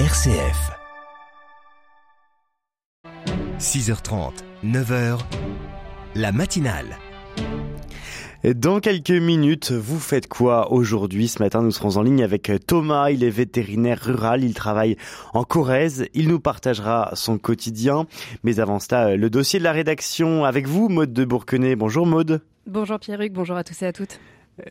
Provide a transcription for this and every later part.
RCF. 6h30, 9h, la matinale. Dans quelques minutes, vous faites quoi aujourd'hui? Ce matin, nous serons en ligne avec Thomas. Il est vétérinaire rural. Il travaille en Corrèze. Il nous partagera son quotidien. Mais avant cela, le dossier de la rédaction avec vous, Maude de Bourquenay. Bonjour Maude. Bonjour Pierruc, bonjour à tous et à toutes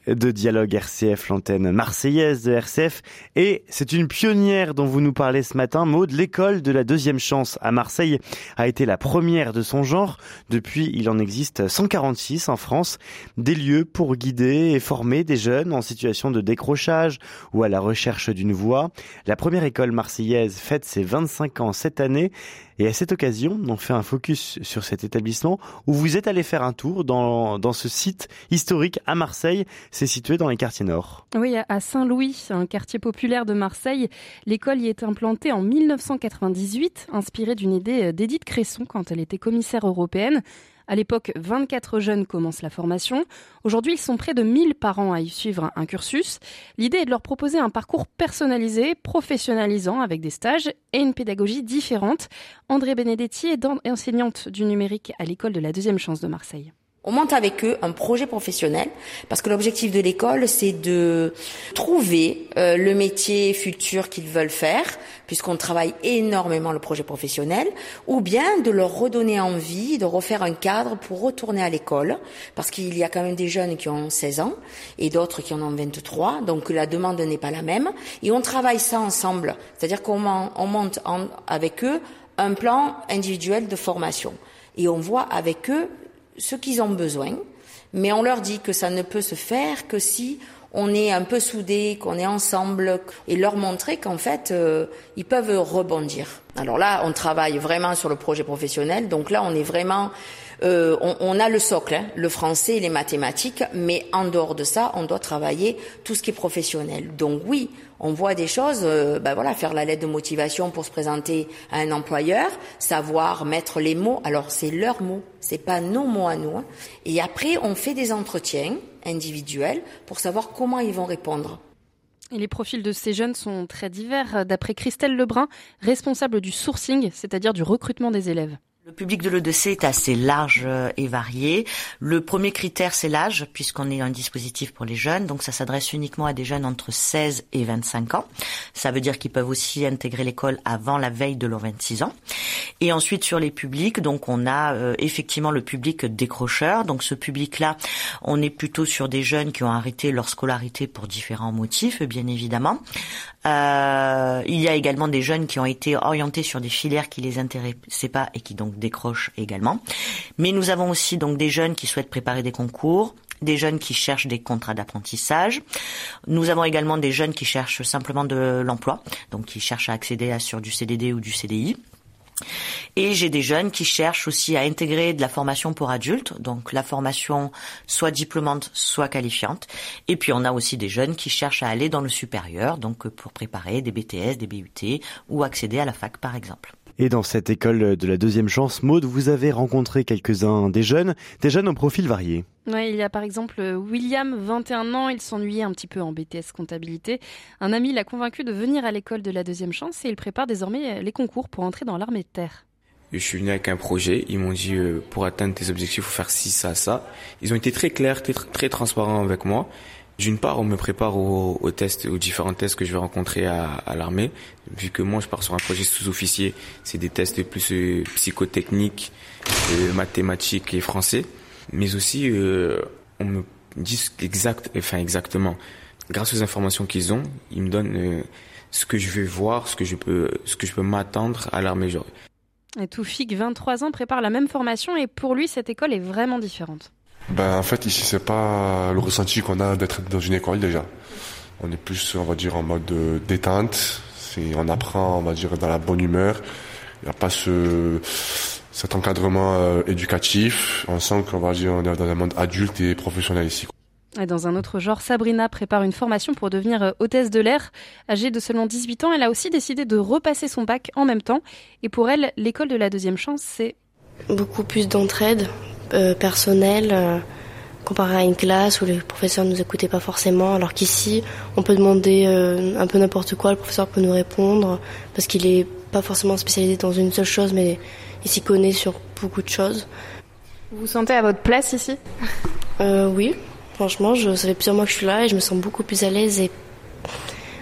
de dialogue RCF, l'antenne marseillaise de RCF. Et c'est une pionnière dont vous nous parlez ce matin, Maud. L'école de la deuxième chance à Marseille a été la première de son genre. Depuis, il en existe 146 en France. Des lieux pour guider et former des jeunes en situation de décrochage ou à la recherche d'une voie. La première école marseillaise fête ses 25 ans cette année. Et à cette occasion, on fait un focus sur cet établissement où vous êtes allé faire un tour dans, dans ce site historique à Marseille. C'est situé dans les quartiers nord. Oui, à Saint-Louis, un quartier populaire de Marseille. L'école y est implantée en 1998, inspirée d'une idée d'Édith Cresson quand elle était commissaire européenne. À l'époque, 24 jeunes commencent la formation. Aujourd'hui, ils sont près de 1000 parents à y suivre un cursus. L'idée est de leur proposer un parcours personnalisé, professionnalisant, avec des stages et une pédagogie différente. André Benedetti est enseignante du numérique à l'école de la deuxième chance de Marseille. On monte avec eux un projet professionnel parce que l'objectif de l'école, c'est de trouver euh, le métier futur qu'ils veulent faire, puisqu'on travaille énormément le projet professionnel, ou bien de leur redonner envie, de refaire un cadre pour retourner à l'école, parce qu'il y a quand même des jeunes qui ont 16 ans et d'autres qui en ont 23, donc la demande n'est pas la même. Et on travaille ça ensemble, c'est-à-dire qu'on monte avec eux un plan individuel de formation. Et on voit avec eux ce qu'ils ont besoin, mais on leur dit que ça ne peut se faire que si on est un peu soudés, qu'on est ensemble, et leur montrer qu'en fait, euh, ils peuvent rebondir. Alors là, on travaille vraiment sur le projet professionnel, donc là, on est vraiment euh, on, a le socle, hein, le français et les mathématiques, mais en dehors de ça, on doit travailler tout ce qui est professionnel. Donc oui, on voit des choses, euh, ben voilà, faire la lettre de motivation pour se présenter à un employeur, savoir mettre les mots. Alors c'est leurs mots, c'est pas nos mots à nous. Hein. Et après, on fait des entretiens individuels pour savoir comment ils vont répondre. Les profils de ces jeunes sont très divers, d'après Christelle Lebrun, responsable du sourcing, c'est-à-dire du recrutement des élèves. Le public de l'EDC est assez large euh, et varié. Le premier critère, c'est l'âge, puisqu'on est un dispositif pour les jeunes. Donc, ça s'adresse uniquement à des jeunes entre 16 et 25 ans. Ça veut dire qu'ils peuvent aussi intégrer l'école avant la veille de leurs 26 ans. Et ensuite, sur les publics, donc, on a euh, effectivement le public décrocheur. Donc, ce public-là, on est plutôt sur des jeunes qui ont arrêté leur scolarité pour différents motifs, bien évidemment. Euh, il y a également des jeunes qui ont été orientés sur des filières qui les intéressaient pas et qui donc décrochent également. Mais nous avons aussi donc des jeunes qui souhaitent préparer des concours, des jeunes qui cherchent des contrats d'apprentissage. Nous avons également des jeunes qui cherchent simplement de l'emploi, donc qui cherchent à accéder à sur du CDD ou du CDI. Et j'ai des jeunes qui cherchent aussi à intégrer de la formation pour adultes, donc la formation soit diplômante, soit qualifiante. Et puis on a aussi des jeunes qui cherchent à aller dans le supérieur, donc pour préparer des BTS, des BUT ou accéder à la fac par exemple. Et dans cette école de la deuxième chance, Maude, vous avez rencontré quelques-uns des jeunes, des jeunes au profil varié. Oui, il y a par exemple William, 21 ans, il s'ennuyait un petit peu en BTS comptabilité. Un ami l'a convaincu de venir à l'école de la deuxième chance et il prépare désormais les concours pour entrer dans l'armée de terre. Je suis venu avec un projet. Ils m'ont dit euh, pour atteindre tes objectifs, il faut faire ci, ça, ça. Ils ont été très clairs, très, très transparents avec moi. D'une part, on me prépare aux, tests, aux différents tests que je vais rencontrer à, l'armée. Vu que moi, je pars sur un projet sous-officier, c'est des tests plus euh, psychotechniques, euh, mathématiques et français. Mais aussi, euh, on me dit exact, enfin exactement. Grâce aux informations qu'ils ont, ils me donnent ce que je vais voir, ce que je peux, ce que je peux m'attendre à l'armée. Toufik, 23 ans, prépare la même formation et pour lui, cette école est vraiment différente. Ben, en fait, ici, c'est pas le ressenti qu'on a d'être dans une école déjà. On est plus, on va dire, en mode détente. C'est, on apprend, on va dire, dans la bonne humeur. Il n'y a pas ce, cet encadrement euh, éducatif. On sent qu'on va dire, on est dans un monde adulte et professionnel ici. Et dans un autre genre, Sabrina prépare une formation pour devenir euh, hôtesse de l'air. Âgée de seulement 18 ans, elle a aussi décidé de repasser son bac en même temps. Et pour elle, l'école de la deuxième chance, c'est beaucoup plus d'entraide, euh, personnel, euh, comparé à une classe où les professeurs ne nous écoutaient pas forcément, alors qu'ici, on peut demander euh, un peu n'importe quoi, le professeur peut nous répondre, parce qu'il est pas forcément spécialisé dans une seule chose, mais il s'y connaît sur beaucoup de choses. Vous vous sentez à votre place ici? Oui, franchement, je, ça fait plusieurs mois que je suis là et je me sens beaucoup plus à l'aise et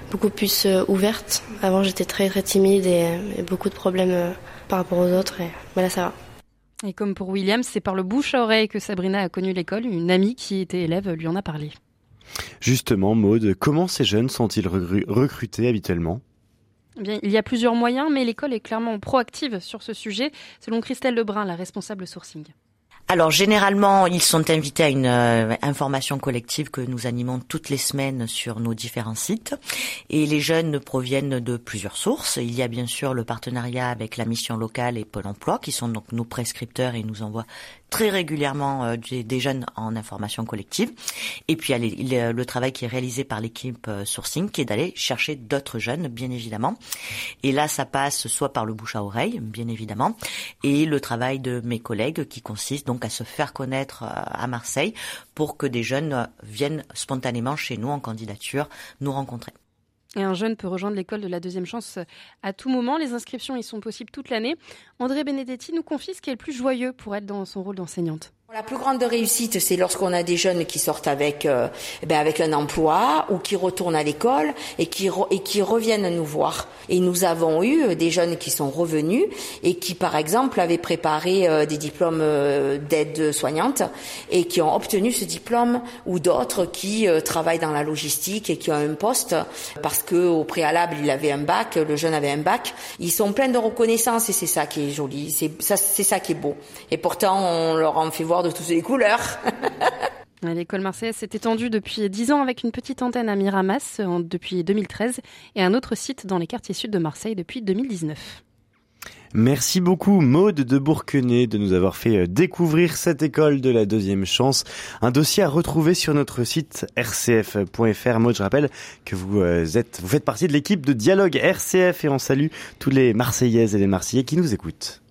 beaucoup plus ouverte. Avant, j'étais très très timide et, et beaucoup de problèmes par rapport aux autres, et, mais là, ça va. Et comme pour William, c'est par le bouche à oreille que Sabrina a connu l'école. Une amie qui était élève lui en a parlé. Justement, Maude, comment ces jeunes sont-ils recrutés habituellement? Eh Bien, il y a plusieurs moyens, mais l'école est clairement proactive sur ce sujet, selon Christelle Lebrun, la responsable sourcing. Alors généralement, ils sont invités à une euh, information collective que nous animons toutes les semaines sur nos différents sites. Et les jeunes proviennent de plusieurs sources. Il y a bien sûr le partenariat avec la mission locale et Pôle Emploi, qui sont donc nos prescripteurs et nous envoient très régulièrement euh, des, jeunes en information collective. Et puis a le travail qui est réalisé par l'équipe euh, sourcing, qui est d'aller chercher d'autres jeunes, bien évidemment. Et là, ça passe soit par le bouche à oreille, bien évidemment, et le travail de mes collègues qui consiste donc à se faire connaître euh, à Marseille pour que des jeunes viennent spontanément chez nous en candidature nous rencontrer. Et un jeune peut rejoindre l'école de la deuxième chance à tout moment. Les inscriptions y sont possibles toute l'année. André Benedetti nous confie ce qui est le plus joyeux pour être dans son rôle d'enseignante. La plus grande réussite, c'est lorsqu'on a des jeunes qui sortent avec, euh, ben avec un emploi ou qui retournent à l'école et qui, et qui reviennent nous voir. Et nous avons eu euh, des jeunes qui sont revenus et qui, par exemple, avaient préparé euh, des diplômes d'aide soignante et qui ont obtenu ce diplôme ou d'autres qui travaillent dans la logistique et qui ont un poste parce que au préalable il avait un bac, le jeune avait un bac. Ils sont pleins de reconnaissance et c'est ça qui est joli, c'est ça, ça qui est beau. Et pourtant on leur en fait voir de toutes les couleurs. L'école marseillaise s'est étendue depuis 10 ans avec une petite antenne à Miramas depuis 2013 et un autre site dans les quartiers sud de Marseille depuis 2019. Merci beaucoup Maude de Bourquenay de nous avoir fait euh, découvrir cette école de la deuxième chance. Un dossier à retrouver sur notre site rcf.fr. Maude, je rappelle que vous euh, êtes, vous faites partie de l'équipe de dialogue RCF et on salue tous les Marseillaises et les Marseillais qui nous écoutent.